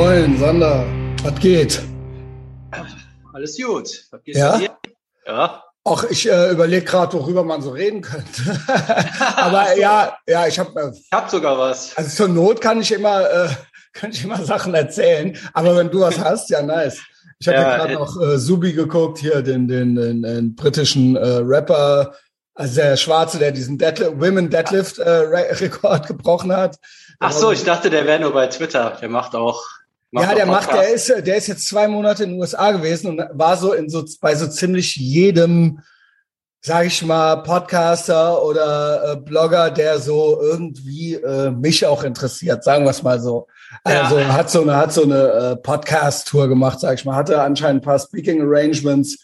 Moin, Sander. Was geht? Alles gut. Was geht ja? Ja. Ach, ich äh, überlege gerade, worüber man so reden könnte. Aber so. ja, ja, ich habe. Äh, ich habe sogar was. Also zur Not kann ich immer, äh, kann ich immer Sachen erzählen. Aber wenn du was hast, ja nice. Ich habe ja, gerade äh, noch äh, Subi geguckt, hier den, den, den, den britischen äh, Rapper, also der Schwarze, der diesen Deadlift, Women Deadlift äh, Rekord gebrochen hat. Ach so, ich dachte, der wäre nur bei Twitter. Der macht auch. Ja, der macht, der ist, der ist jetzt zwei Monate in den USA gewesen und war so in so bei so ziemlich jedem, sag ich mal, Podcaster oder äh, Blogger, der so irgendwie äh, mich auch interessiert, sagen wir es mal so. Also ja. hat so eine, hat so eine äh, Podcast-Tour gemacht, sag ich mal, hatte anscheinend ein paar Speaking Arrangements.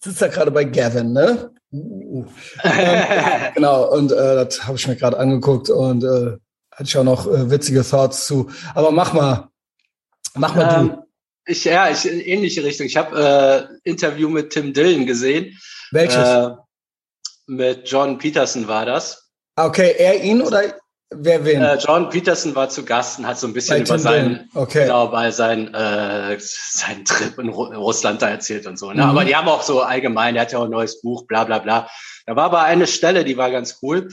Sitzt da gerade bei Gavin, ne? Uh, ähm, genau, und äh, das habe ich mir gerade angeguckt und äh, hatte ich auch noch äh, witzige Thoughts zu. Aber mach mal, mach mal ähm, du. Ich, ja, ich in ähnliche Richtung. Ich habe äh, Interview mit Tim Dillon gesehen. Welches? Äh, mit John Peterson war das. Ah, okay, er ihn oder wer wen? Äh, John Peterson war zu Gast und hat so ein bisschen bei über seinen, okay. genau, bei seinen, äh, seinen Trip in, Ru in Russland da erzählt und so. Ne? Mhm. Aber die haben auch so allgemein, er hat ja auch ein neues Buch, bla bla bla. Da war aber eine Stelle, die war ganz cool.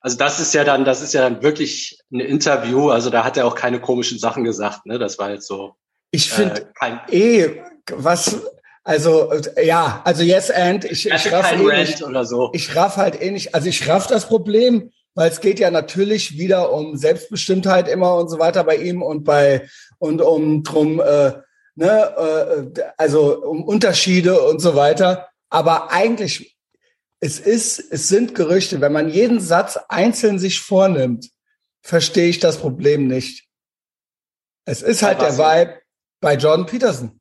Also das ist ja dann, das ist ja dann wirklich ein Interview. Also da hat er auch keine komischen Sachen gesagt. Ne? Das war jetzt so. Ich finde äh, eh, was, also ja, also yes and ich, ich raff kein eh nicht, oder so. Ich raff halt eh nicht. Also ich raff das Problem, weil es geht ja natürlich wieder um Selbstbestimmtheit immer und so weiter bei ihm und bei und um drum, äh, ne, äh, also um Unterschiede und so weiter. Aber eigentlich es ist, es sind Gerüchte. Wenn man jeden Satz einzeln sich vornimmt, verstehe ich das Problem nicht. Es ist halt der Vibe bei Jordan Peterson.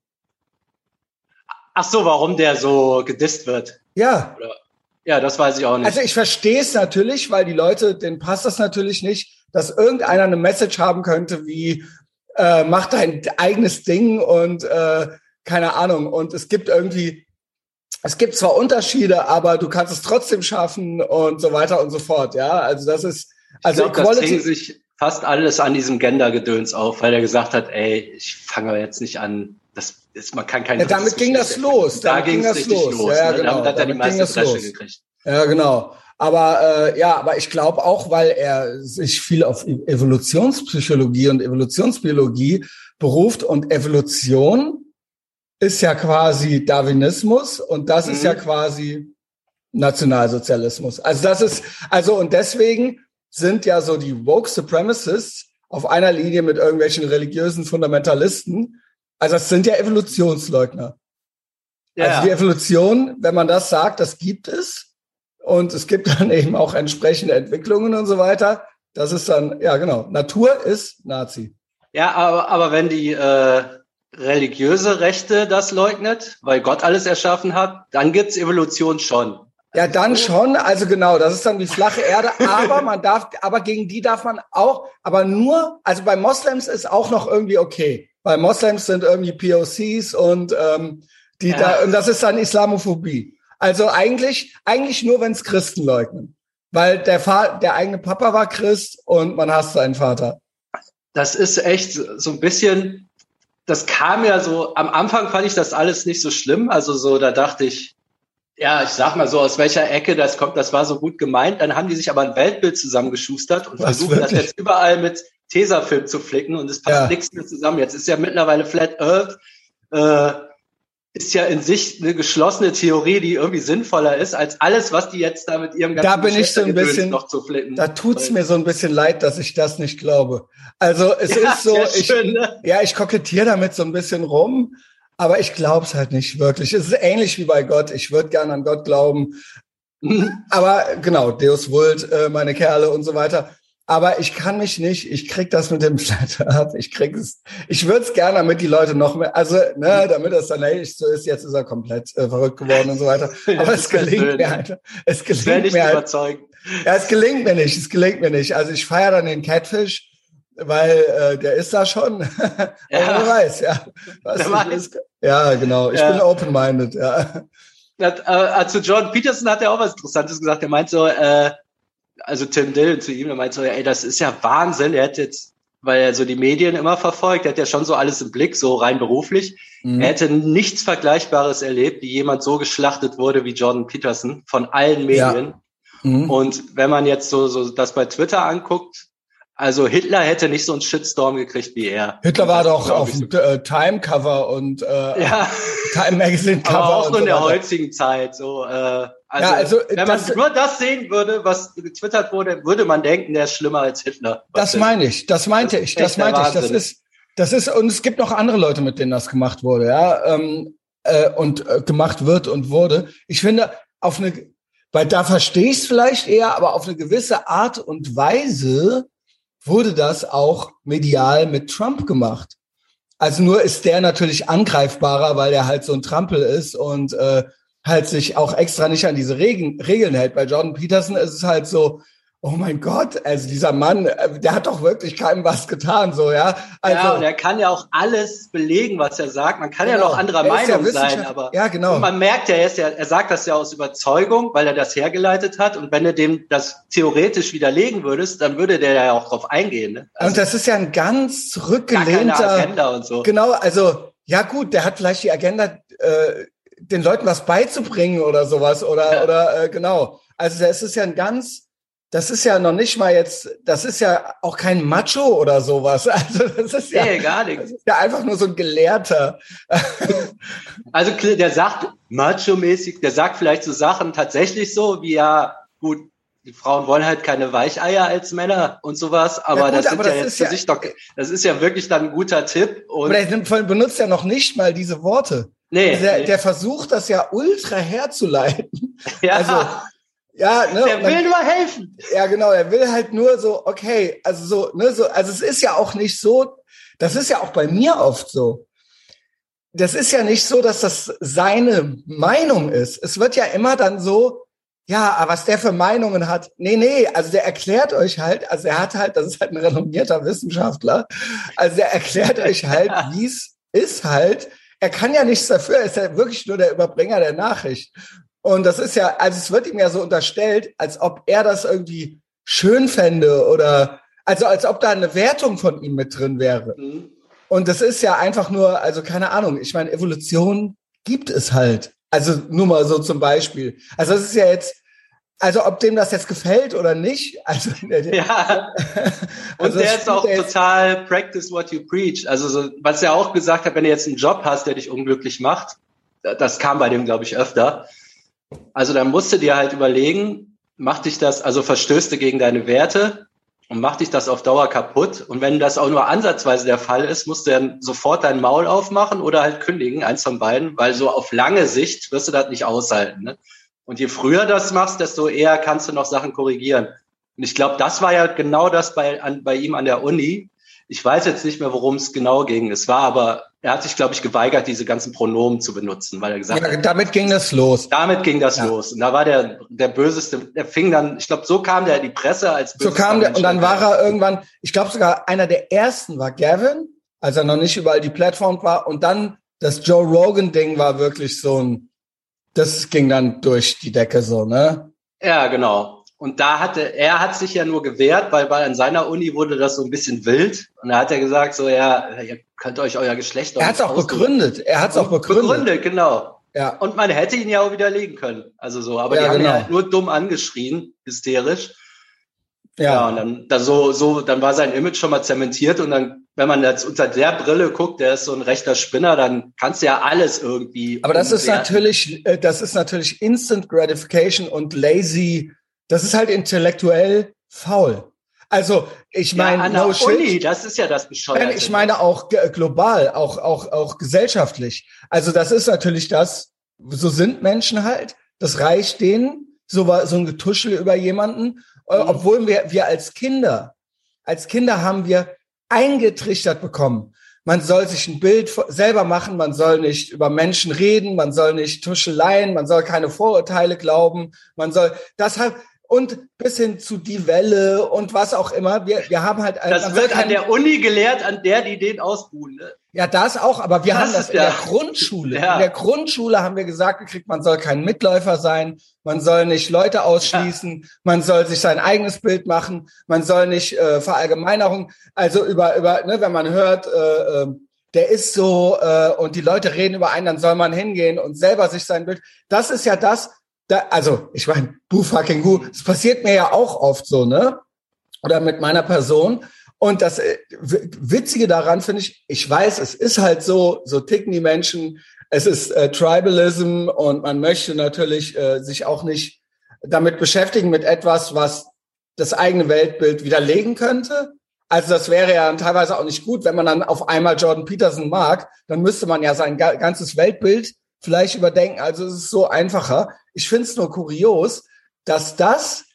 Ach so, warum der so gedisst wird? Ja. Oder, ja, das weiß ich auch nicht. Also ich verstehe es natürlich, weil die Leute, denen passt das natürlich nicht, dass irgendeiner eine Message haben könnte wie äh, mach dein eigenes Ding und äh, keine Ahnung. Und es gibt irgendwie es gibt zwar Unterschiede, aber du kannst es trotzdem schaffen und so weiter und so fort. Ja, also das ist also ich glaub, Equality. Das sich fast alles an diesem Gender-Gedöns auf, weil er gesagt hat, ey, ich fange jetzt nicht an. Das ist, man kann keine. Ja, damit ging das los. Da ging es los. los. Ja, ne? genau. Damit hat er die meiste Flasche gekriegt. Ja, genau. Aber äh, ja, aber ich glaube auch, weil er sich viel auf Evolutionspsychologie und Evolutionsbiologie beruft und Evolution ist ja quasi Darwinismus und das mhm. ist ja mhm. quasi Nationalsozialismus. Also das ist, also und deswegen sind ja so die Woke Supremacists auf einer Linie mit irgendwelchen religiösen Fundamentalisten. Also das sind ja Evolutionsleugner. Ja. Also die Evolution, wenn man das sagt, das gibt es. Und es gibt dann eben auch entsprechende Entwicklungen und so weiter. Das ist dann, ja genau, Natur ist Nazi. Ja, aber, aber wenn die äh, religiöse Rechte das leugnet, weil Gott alles erschaffen hat, dann gibt's Evolution schon. Ja, dann schon. Also genau, das ist dann die flache Erde. Aber man darf, aber gegen die darf man auch, aber nur, also bei Moslems ist auch noch irgendwie okay. Weil Moslems sind irgendwie POCs und ähm, die ja. da, und das ist dann Islamophobie. Also eigentlich, eigentlich nur, wenn es Christen leugnen. Weil der, Vater, der eigene Papa war Christ und man hasst seinen Vater. Das ist echt so ein bisschen das kam ja so, am Anfang fand ich das alles nicht so schlimm. Also so, da dachte ich, ja, ich sag mal so, aus welcher Ecke das kommt, das war so gut gemeint. Dann haben die sich aber ein Weltbild zusammengeschustert und Was, versuchen wirklich? das jetzt überall mit Tesafilm zu flicken und es passt ja. nichts mehr zusammen. Jetzt ist ja mittlerweile Flat Earth äh, ist ja in sich eine geschlossene Theorie, die irgendwie sinnvoller ist als alles, was die jetzt da mit ihrem ganzen Da bin ich so ein bisschen noch zu flicken. Da tut's mir so ein bisschen leid, dass ich das nicht glaube. Also es ja, ist so, ich, schön, ne? ja, ich kokettiere damit so ein bisschen rum, aber ich glaube es halt nicht wirklich. Es ist ähnlich wie bei Gott. Ich würde gern an Gott glauben, aber genau, Deus Vult, äh, meine Kerle und so weiter. Aber ich kann mich nicht, ich krieg das mit dem Flat Earth, ich krieg es, ich würde es gerne, damit die Leute noch mehr, also, ne, damit das dann echt so ist, jetzt ist er komplett äh, verrückt geworden und so weiter. Aber es gelingt mir halt, es gelingt mir halt. Ja, es gelingt mir nicht, es gelingt mir nicht. Also ich feiere dann den Catfish, weil äh, der ist da schon. ja. wer weiß, ja. Was ist, ja, genau. Ich ja. bin open-minded, ja. Äh, also John Peterson hat ja auch was Interessantes gesagt. Er meint so, äh, also Tim Dillon zu ihm, der meinte so, ey, das ist ja Wahnsinn. Er hat jetzt weil er so die Medien immer verfolgt. Er hat ja schon so alles im Blick, so rein beruflich. Mhm. Er hätte nichts Vergleichbares erlebt, wie jemand so geschlachtet wurde wie Jordan Peterson von allen Medien. Ja. Mhm. Und wenn man jetzt so, so das bei Twitter anguckt, also Hitler hätte nicht so einen Shitstorm gekriegt wie er. Hitler war doch auf dem äh, Time-Cover und äh, ja. Time Magazine-Cover. Aber auch so in der heutigen Zeit. So, äh, also, ja, also wenn man nur das sehen würde, was getwittert wurde, würde man denken, der ist schlimmer als Hitler. Das meine ich, das meinte das ich, das meinte ich. Das ist, das ist, und es gibt noch andere Leute, mit denen das gemacht wurde, ja, ähm, äh, und äh, gemacht wird und wurde. Ich finde, auf eine, weil da verstehe ich es vielleicht eher, aber auf eine gewisse Art und Weise wurde das auch medial mit Trump gemacht. Also nur ist der natürlich angreifbarer, weil er halt so ein Trampel ist und äh, halt sich auch extra nicht an diese Regen, Regeln hält. Bei Jordan Peterson ist es halt so, oh mein Gott, also dieser Mann, äh, der hat doch wirklich keinem was getan, so, ja. Also, ja, und er kann ja auch alles belegen, was er sagt. Man kann genau. ja noch anderer Meinung ja sein, aber ja, genau. man merkt ja, er, ist ja, er sagt das ja aus Überzeugung, weil er das hergeleitet hat. Und wenn du dem das theoretisch widerlegen würdest, dann würde der ja auch drauf eingehen. Ne? Also, und das ist ja ein ganz zurückgelehnter. Agenda und so. Genau, also, ja gut, der hat vielleicht die Agenda, äh, den Leuten was beizubringen oder sowas, oder, ja. oder, äh, genau. Also, das ist ja ein ganz, das ist ja noch nicht mal jetzt, das ist ja auch kein Macho oder sowas. Also das ist ja, nee, gar nichts. Das ist ja einfach nur so ein Gelehrter. Also der sagt Macho-mäßig, der sagt vielleicht so Sachen tatsächlich so, wie ja, gut, die Frauen wollen halt keine Weicheier als Männer und sowas, aber gut, das sind aber ja jetzt für ja, sich doch, das ist ja wirklich dann ein guter Tipp. Und aber der benutzt ja noch nicht mal diese Worte. Nee, also der, nee. der versucht das ja ultra herzuleiten. Ja. Also ja, ne, der will dann, nur helfen. Ja, genau, er will halt nur so, okay, also so, ne, so, also es ist ja auch nicht so, das ist ja auch bei mir oft so. Das ist ja nicht so, dass das seine Meinung ist. Es wird ja immer dann so, ja, aber was der für Meinungen hat. Nee, nee, also der erklärt euch halt, also er hat halt, das ist halt ein renommierter Wissenschaftler, also der erklärt euch halt, wie es ist halt. Er kann ja nichts dafür, er ist ja wirklich nur der Überbringer der Nachricht. Und das ist ja, also es wird ihm ja so unterstellt, als ob er das irgendwie schön fände oder also als ob da eine Wertung von ihm mit drin wäre. Mhm. Und das ist ja einfach nur, also keine Ahnung, ich meine, Evolution gibt es halt. Also nur mal so zum Beispiel. Also das ist ja jetzt, also ob dem das jetzt gefällt oder nicht, also ja. Und also der ist auch total practice what you preach. Also so, was er auch gesagt hat, wenn du jetzt einen Job hast, der dich unglücklich macht, das kam bei dem, glaube ich, öfter also dann musst du dir halt überlegen, macht dich das, also verstößt du gegen deine Werte und macht dich das auf Dauer kaputt. Und wenn das auch nur ansatzweise der Fall ist, musst du dann sofort dein Maul aufmachen oder halt kündigen, eins von beiden, weil so auf lange Sicht wirst du das nicht aushalten. Ne? Und je früher das machst, desto eher kannst du noch Sachen korrigieren. Und ich glaube, das war ja genau das bei, an, bei ihm an der Uni. Ich weiß jetzt nicht mehr, worum es genau ging. Es war aber, er hat sich, glaube ich, geweigert, diese ganzen Pronomen zu benutzen, weil er gesagt ja, hat. Damit ging das los. Damit ging das ja. los. Und da war der, der böseste, der fing dann, ich glaube, so kam der in die Presse als So kam der, und dann war er irgendwann, ich glaube sogar einer der ersten war Gavin, als er noch nicht überall die Plattform war. Und dann das Joe Rogan-Ding war wirklich so ein, das ging dann durch die Decke so, ne? Ja, genau. Und da hatte, er hat sich ja nur gewehrt, weil, weil an seiner Uni wurde das so ein bisschen wild. Und da hat er gesagt, so, ja, ihr könnt euch euer Geschlecht Er hat es auch begründet. Er hat es auch begründet. Begründet, genau. Ja. Und man hätte ihn ja auch widerlegen können. Also so, aber ja, die haben genau. ja nur dumm angeschrien, hysterisch. Ja. ja, und dann, da so, so, dann war sein Image schon mal zementiert und dann, wenn man jetzt unter der Brille guckt, der ist so ein rechter Spinner, dann kannst du ja alles irgendwie. Aber das ist natürlich, äh, das ist natürlich Instant Gratification und lazy das ist halt intellektuell faul. Also ich meine, ja, no Uni, das ist ja das Bescheuerte. Ich meine auch global, auch auch auch gesellschaftlich. Also das ist natürlich das. So sind Menschen halt. Das reicht denen so so ein Getuschel über jemanden, äh, mhm. obwohl wir wir als Kinder, als Kinder haben wir eingetrichtert bekommen. Man soll sich ein Bild selber machen, man soll nicht über Menschen reden, man soll nicht Tuscheleien, man soll keine Vorurteile glauben, man soll deshalb und bis hin zu die Welle und was auch immer. Wir, wir haben halt Das wird an der Uni gelehrt, an der die den ausbuhen. Ne? Ja, das auch, aber wir das haben das in der Grundschule. Ja. In der Grundschule haben wir gesagt gekriegt, man soll kein Mitläufer sein, man soll nicht Leute ausschließen, ja. man soll sich sein eigenes Bild machen, man soll nicht äh, Verallgemeinerung, also über, über, ne, wenn man hört, äh, äh, der ist so äh, und die Leute reden über einen, dann soll man hingehen und selber sich sein Bild. Das ist ja das, da, also ich meine, boo fucking who, das passiert mir ja auch oft so, ne? Oder mit meiner Person. Und das äh, Witzige daran finde ich, ich weiß, es ist halt so, so ticken die Menschen. Es ist äh, Tribalism und man möchte natürlich äh, sich auch nicht damit beschäftigen mit etwas, was das eigene Weltbild widerlegen könnte. Also das wäre ja teilweise auch nicht gut, wenn man dann auf einmal Jordan Peterson mag, dann müsste man ja sein ganzes Weltbild vielleicht überdenken. Also es ist so einfacher. Ich finde es nur kurios, dass das,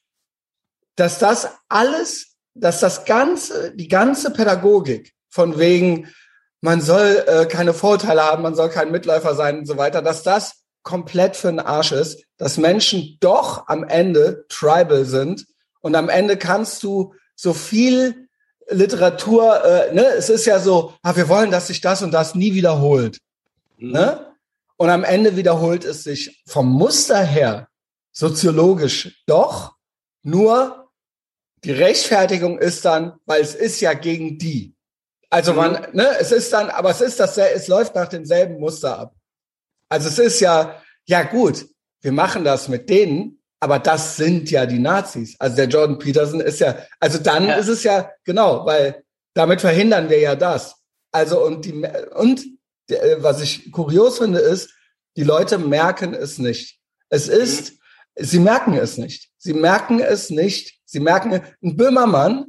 dass das alles dass das ganze, die ganze Pädagogik von wegen, man soll äh, keine Vorteile haben, man soll kein Mitläufer sein und so weiter, dass das komplett für den Arsch ist, dass Menschen doch am Ende tribal sind und am Ende kannst du so viel Literatur, äh, ne, es ist ja so, ah, wir wollen, dass sich das und das nie wiederholt. Mhm. Ne? Und am Ende wiederholt es sich vom Muster her soziologisch doch, nur die Rechtfertigung ist dann, weil es ist ja gegen die. Also man, mhm. ne, es ist dann, aber es ist das, es läuft nach demselben Muster ab. Also es ist ja, ja gut, wir machen das mit denen, aber das sind ja die Nazis. Also der Jordan Peterson ist ja, also dann ja. ist es ja, genau, weil damit verhindern wir ja das. Also und die, und was ich kurios finde, ist, die Leute merken es nicht. Es ist, mhm. sie merken es nicht. Sie merken es nicht, Sie merken, ein Böhmermann,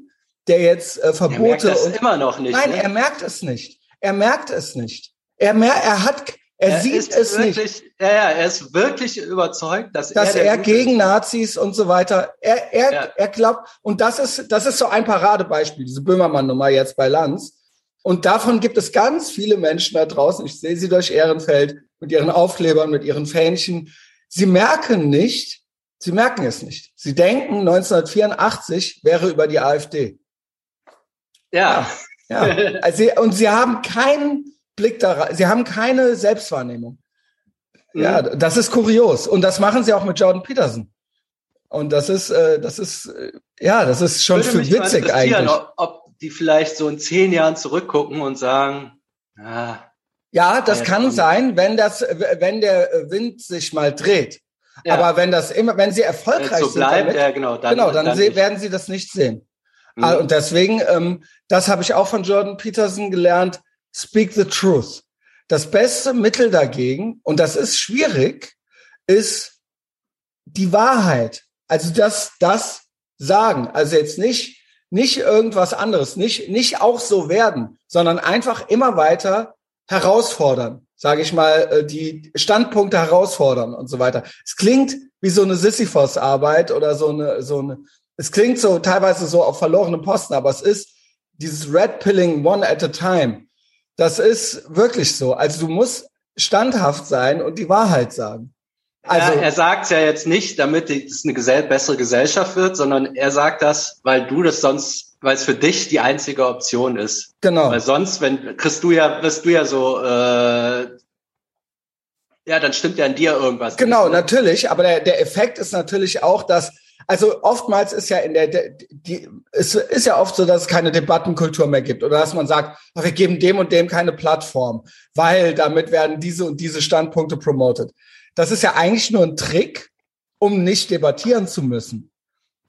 der jetzt äh, Verbote. Er merkt und, immer noch nicht. Nein, ne? er merkt es nicht. Er merkt es nicht. Er mer er hat, er, er sieht es wirklich, nicht. Ja, ja, er ist wirklich überzeugt, dass, dass er, er gegen Nazis und so weiter. Er, er, ja. er glaubt, und das ist, das ist so ein Paradebeispiel, diese Böhmermann-Nummer jetzt bei Lanz. Und davon gibt es ganz viele Menschen da draußen. Ich sehe sie durch Ehrenfeld mit ihren Aufklebern, mit ihren Fähnchen. Sie merken nicht, Sie merken es nicht. Sie denken, 1984 wäre über die AfD. Ja. ja. ja. Also, und sie haben keinen Blick da, sie haben keine Selbstwahrnehmung. Ja, mhm. das ist kurios. Und das machen sie auch mit Jordan Peterson. Und das ist, äh, das ist, äh, ja, das ist schon für witzig eigentlich. Ob die vielleicht so in zehn Jahren zurückgucken und sagen, ah, ja, das kann sein, wenn das, wenn der Wind sich mal dreht. Ja. Aber wenn das immer, wenn sie erfolgreich so bleibt, sind, damit, ja, genau, dann, genau, dann, dann werden sie das nicht sehen. Mhm. Und deswegen, ähm, das habe ich auch von Jordan Peterson gelernt. Speak the truth. Das beste Mittel dagegen, und das ist schwierig, ist die Wahrheit. Also das, das sagen. Also jetzt nicht, nicht irgendwas anderes, nicht, nicht auch so werden, sondern einfach immer weiter herausfordern sage ich mal, äh, die Standpunkte herausfordern und so weiter. Es klingt wie so eine Sisyphos-Arbeit oder so eine, so eine, es klingt so teilweise so auf verlorenen Posten, aber es ist dieses Red Pilling one at a time. Das ist wirklich so. Also du musst standhaft sein und die Wahrheit sagen. Also, ja, er sagt ja jetzt nicht, damit es eine gesell bessere Gesellschaft wird, sondern er sagt das, weil du das sonst, weil es für dich die einzige Option ist. Genau. Weil sonst, wenn kriegst du ja, wirst du ja so, äh, ja, dann stimmt ja an dir irgendwas. Genau, nicht, ne? natürlich. Aber der, der Effekt ist natürlich auch, dass also oftmals ist ja in der, die, es ist ja oft so, dass es keine Debattenkultur mehr gibt oder dass man sagt, wir geben dem und dem keine Plattform, weil damit werden diese und diese Standpunkte promoted. Das ist ja eigentlich nur ein Trick, um nicht debattieren zu müssen.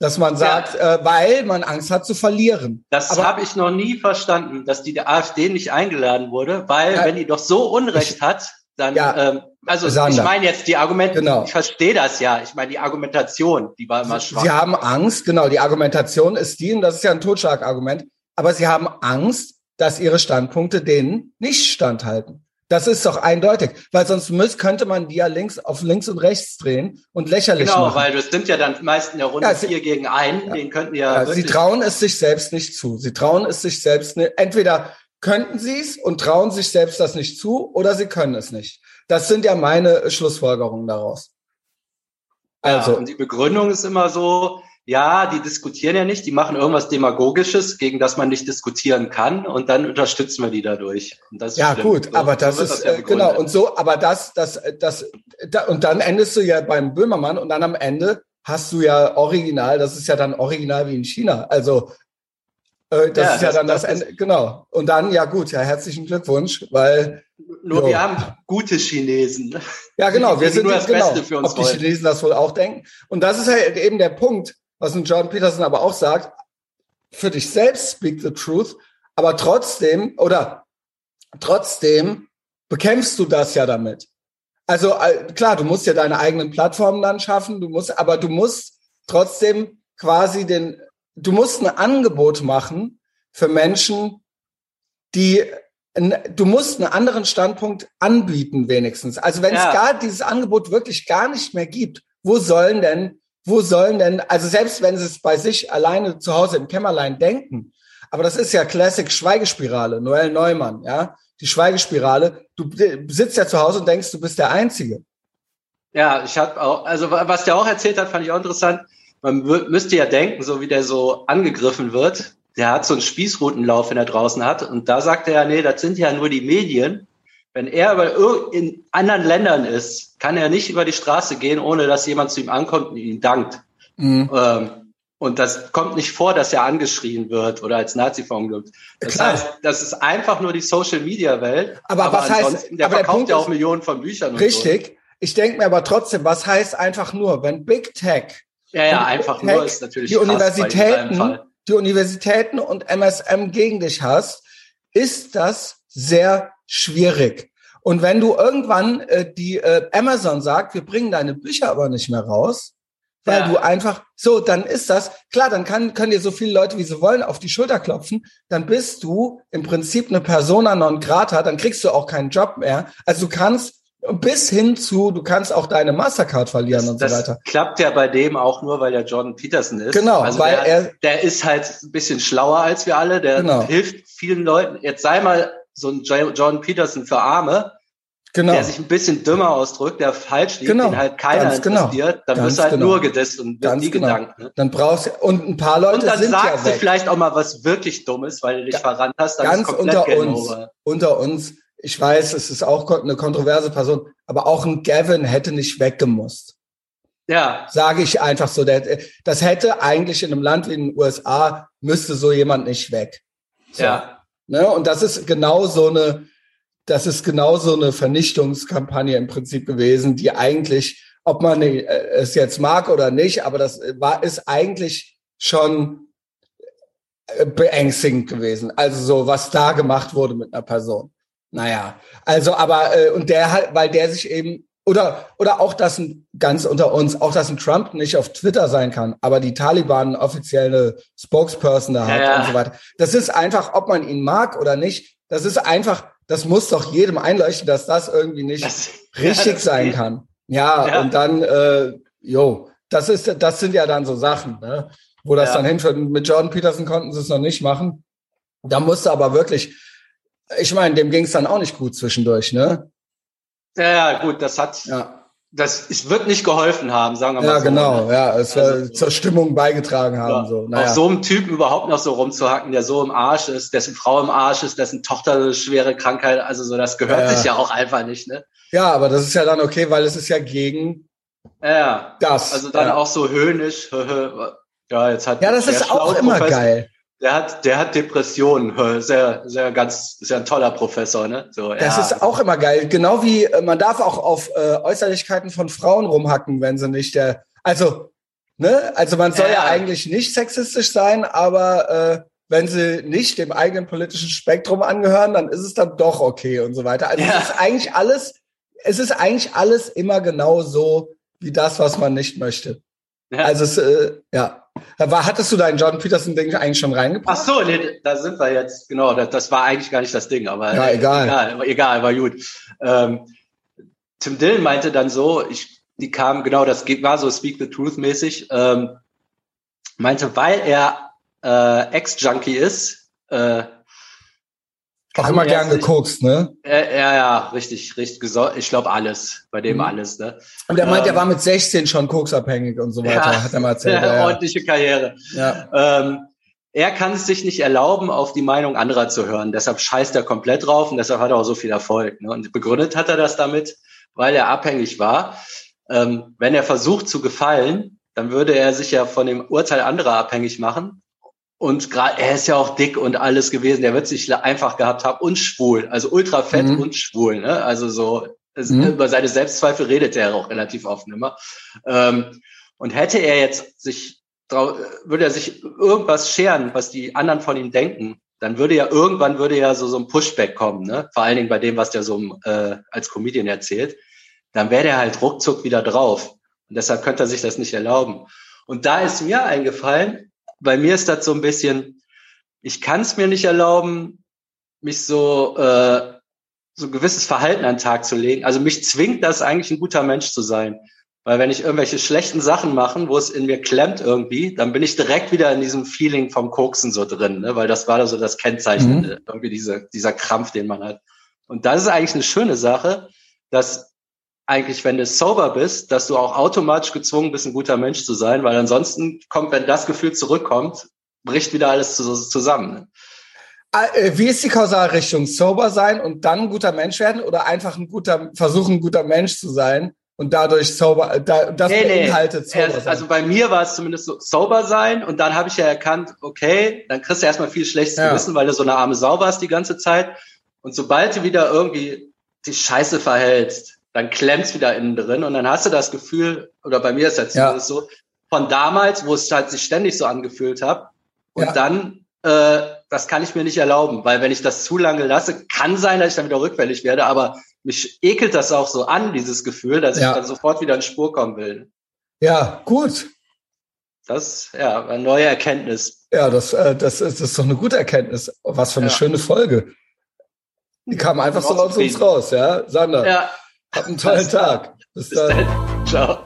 Dass man sagt, ja. äh, weil man Angst hat zu verlieren. Das habe ich noch nie verstanden, dass die AfD nicht eingeladen wurde, weil ja, wenn die doch so Unrecht ich, hat, dann, ja, ähm, also Sander. ich meine jetzt die Argumente, genau. ich verstehe das ja, ich meine die Argumentation, die war immer schwach. Sie haben Angst, genau, die Argumentation ist die, und das ist ja ein Totschlagargument, aber sie haben Angst, dass ihre Standpunkte denen nicht standhalten. Das ist doch eindeutig, weil sonst müsst, könnte man die ja links auf links und rechts drehen und lächerlich genau, machen. Genau, weil das sind ja dann meist in der Runde ja, vier gegen einen, ja, den könnten ja, ja Sie trauen es sich selbst nicht zu. Sie trauen es sich selbst nicht. Entweder könnten sie es und trauen sich selbst das nicht zu oder sie können es nicht. Das sind ja meine Schlussfolgerungen daraus. Also. Und die Begründung ist immer so, ja, die diskutieren ja nicht, die machen irgendwas Demagogisches, gegen das man nicht diskutieren kann und dann unterstützen wir die dadurch. ja, schlimm. gut, so, aber das so ist, das ja äh, genau, und so, aber das, das, das, da, und dann endest du ja beim Böhmermann und dann am Ende hast du ja original, das ist ja dann original wie in China. Also äh, das ja, ist ja das, dann das, das Ende, genau. Und dann, ja gut, ja, herzlichen Glückwunsch, weil. Nur jo. wir haben gute Chinesen. Ja, genau, wir sind nur das genau, Beste für uns. Ob die Chinesen das wohl auch denken. Und das ist halt eben der Punkt, was ein John Peterson aber auch sagt. Für dich selbst speak the truth, aber trotzdem, oder trotzdem bekämpfst du das ja damit. Also äh, klar, du musst ja deine eigenen Plattformen dann schaffen, du musst, aber du musst trotzdem quasi den du musst ein Angebot machen für Menschen, die du musst einen anderen Standpunkt anbieten wenigstens. Also wenn ja. es gar dieses Angebot wirklich gar nicht mehr gibt, wo sollen denn, wo sollen denn, also selbst wenn sie es bei sich alleine zu Hause im Kämmerlein denken, aber das ist ja Classic Schweigespirale, Noel Neumann, ja, die Schweigespirale. Du sitzt ja zu Hause und denkst, du bist der Einzige. Ja, ich habe auch, also was der auch erzählt hat, fand ich auch interessant man müsste ja denken, so wie der so angegriffen wird, der hat so einen Spießrutenlauf, wenn er draußen hat. Und da sagt er ja, nee, das sind ja nur die Medien. Wenn er in anderen Ländern ist, kann er nicht über die Straße gehen, ohne dass jemand zu ihm ankommt und ihn dankt. Mhm. Ähm, und das kommt nicht vor, dass er angeschrien wird oder als Nazi verunglückt. Das Klar. heißt, das ist einfach nur die Social Media Welt. Aber, aber was heißt, der aber verkauft der ja auch Millionen von Büchern. Richtig. So. Ich denke mir aber trotzdem, was heißt einfach nur, wenn Big Tech ja, ja, einfach Tech, nur ist natürlich die Universitäten, die Universitäten und MSM gegen dich hast, ist das sehr schwierig. Und wenn du irgendwann äh, die äh, Amazon sagt, wir bringen deine Bücher aber nicht mehr raus, weil ja. du einfach so, dann ist das klar, dann kann, können dir so viele Leute, wie sie wollen, auf die Schulter klopfen, dann bist du im Prinzip eine Persona non grata, dann kriegst du auch keinen Job mehr. Also du kannst bis hin zu, du kannst auch deine Mastercard verlieren das, und so weiter. Klappt ja bei dem auch nur, weil der Jordan Peterson ist. Genau, also weil der, er, der ist halt ein bisschen schlauer als wir alle, der genau. hilft vielen Leuten. Jetzt sei mal so ein Jordan Peterson für Arme, genau. der sich ein bisschen dümmer ausdrückt, der falsch liegt, genau. den halt keiner Ganz genau. interessiert, dann Ganz wirst du halt genau. nur gedisst und wird nie genau. gedankt. Ne? Dann brauchst du, und ein paar Leute und dann sind sagst ja du vielleicht auch mal was wirklich Dummes, weil du dich ja, verrannt hast, dann ganz ist komplett unter uns, unter uns ich weiß, es ist auch eine kontroverse Person, aber auch ein Gavin hätte nicht weggemusst. Ja. Sage ich einfach so. das hätte eigentlich in einem Land wie den USA, müsste so jemand nicht weg. So. Ja. Ne? Und das ist genau so eine, das ist genau so eine Vernichtungskampagne im Prinzip gewesen, die eigentlich, ob man äh, es jetzt mag oder nicht, aber das war, ist eigentlich schon äh, beängstigend gewesen. Also so, was da gemacht wurde mit einer Person. Naja, also aber äh, und der halt, weil der sich eben oder oder auch dass ein ganz unter uns auch dass ein Trump nicht auf Twitter sein kann, aber die Taliban offizielle Spokesperson da hat ja. und so weiter. Das ist einfach, ob man ihn mag oder nicht. Das ist einfach, das muss doch jedem einleuchten, dass das irgendwie nicht das, richtig ja, sein geht. kann. Ja, ja, und dann, äh, jo, das ist, das sind ja dann so Sachen, ne? wo das dann hinführt. Mit Jordan Peterson konnten sie es noch nicht machen. Da musste aber wirklich ich meine, dem ging es dann auch nicht gut zwischendurch, ne? Ja, ja, gut, das hat, ja. das es wird nicht geholfen haben, sagen wir mal ja, so. Ja, genau, ne? ja, es also, zur Stimmung beigetragen haben. Ja, so. Naja. Auf so einem Typen überhaupt noch so rumzuhacken, der so im Arsch ist, dessen Frau im Arsch ist, dessen Tochter eine schwere Krankheit, also so, das gehört ja. sich ja auch einfach nicht, ne? Ja, aber das ist ja dann okay, weil es ist ja gegen ja, das. Also dann auch so höhnisch, ja, jetzt hat Ja, das ist auch immer Professor, geil. Der hat, der hat Depressionen. Sehr, sehr ganz, ja ein toller Professor, ne? So, das ja. ist auch immer geil. Genau wie äh, man darf auch auf äh, Äußerlichkeiten von Frauen rumhacken, wenn sie nicht der, also, ne? Also man soll ja, ja eigentlich nicht sexistisch sein, aber äh, wenn sie nicht dem eigenen politischen Spektrum angehören, dann ist es dann doch okay und so weiter. Also ja. es ist eigentlich alles, es ist eigentlich alles immer genau so wie das, was man nicht möchte. Also es, äh, ja. War, hattest du dein Jordan Peterson-Ding eigentlich schon reingebracht? Ach so, nee, da sind wir jetzt, genau, das, das war eigentlich gar nicht das Ding, aber ja, egal. egal, egal, war gut. Ähm, Tim Dillon meinte dann so, ich, die kam, genau, das war so Speak the Truth mäßig, ähm, meinte, weil er äh, Ex-Junkie ist, äh, Auch immer gern gekokst, ne? Äh, ja, ja, richtig, richtig. Ich glaube alles, bei dem mhm. alles, ne? Und er meint, ähm, er war mit 16 schon koksabhängig und so weiter, ja, hat er mal erzählt. Ja, ja. Ordentliche Karriere. Ja. Ähm, er kann es sich nicht erlauben, auf die Meinung anderer zu hören. Deshalb scheißt er komplett drauf und deshalb hat er auch so viel Erfolg. Ne? Und begründet hat er das damit, weil er abhängig war. Ähm, wenn er versucht zu gefallen, dann würde er sich ja von dem Urteil anderer abhängig machen. Und gerade er ist ja auch dick und alles gewesen. Der wird sich einfach gehabt haben und schwul, also ultra fett mhm. und schwul. Ne? Also so mhm. über seine Selbstzweifel redet er auch relativ oft immer. Ähm, und hätte er jetzt sich würde er sich irgendwas scheren, was die anderen von ihm denken, dann würde ja irgendwann würde ja so so ein Pushback kommen, ne? Vor allen Dingen bei dem, was der so äh, als Comedian erzählt, dann wäre der halt ruckzuck wieder drauf und deshalb könnte er sich das nicht erlauben. Und da ist mir eingefallen, bei mir ist das so ein bisschen, ich kann es mir nicht erlauben, mich so äh, so ein gewisses Verhalten an den Tag zu legen. Also mich zwingt das eigentlich ein guter Mensch zu sein. Weil wenn ich irgendwelche schlechten Sachen mache, wo es in mir klemmt irgendwie, dann bin ich direkt wieder in diesem Feeling vom Koksen so drin, ne? weil das war da so das Kennzeichen, mhm. irgendwie diese, dieser Krampf, den man hat. Und das ist eigentlich eine schöne Sache, dass eigentlich, wenn du sober bist, dass du auch automatisch gezwungen bist, ein guter Mensch zu sein, weil ansonsten kommt, wenn das Gefühl zurückkommt, bricht wieder alles zusammen. Ah, äh, wie ist die Kausalrichtung? Sober sein und dann ein guter Mensch werden oder einfach ein guter, versuchen, ein guter Mensch zu sein? und dadurch sober, da, das nee, beinhaltet nee. sober sein. Also bei mir war es zumindest so sober sein und dann habe ich ja erkannt, okay, dann kriegst du erstmal viel schlechtes ja. Gewissen, weil du so eine arme Sau warst die ganze Zeit. Und sobald du wieder irgendwie die Scheiße verhältst, dann klemmt's wieder innen drin und dann hast du das Gefühl, oder bei mir ist das ja. so, von damals, wo es halt sich ständig so angefühlt hat, und ja. dann, äh, das kann ich mir nicht erlauben, weil wenn ich das zu lange lasse, kann sein, dass ich dann wieder rückfällig werde, aber mich ekelt das auch so an, dieses Gefühl, dass ja. ich dann sofort wieder in Spur kommen will. Ja, gut. Das, ja, eine neue Erkenntnis. Ja, das, äh, das, ist, das ist doch eine gute Erkenntnis. Was für eine ja. schöne Folge. Die kam einfach so aus uns raus, ja? Sander, ja. Hab einen tollen Tag. Bis, Bis dann. dann. Ciao.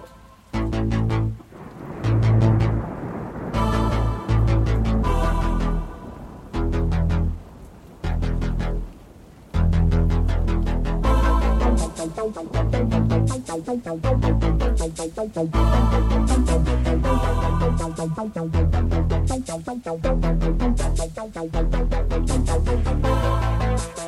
Thank you.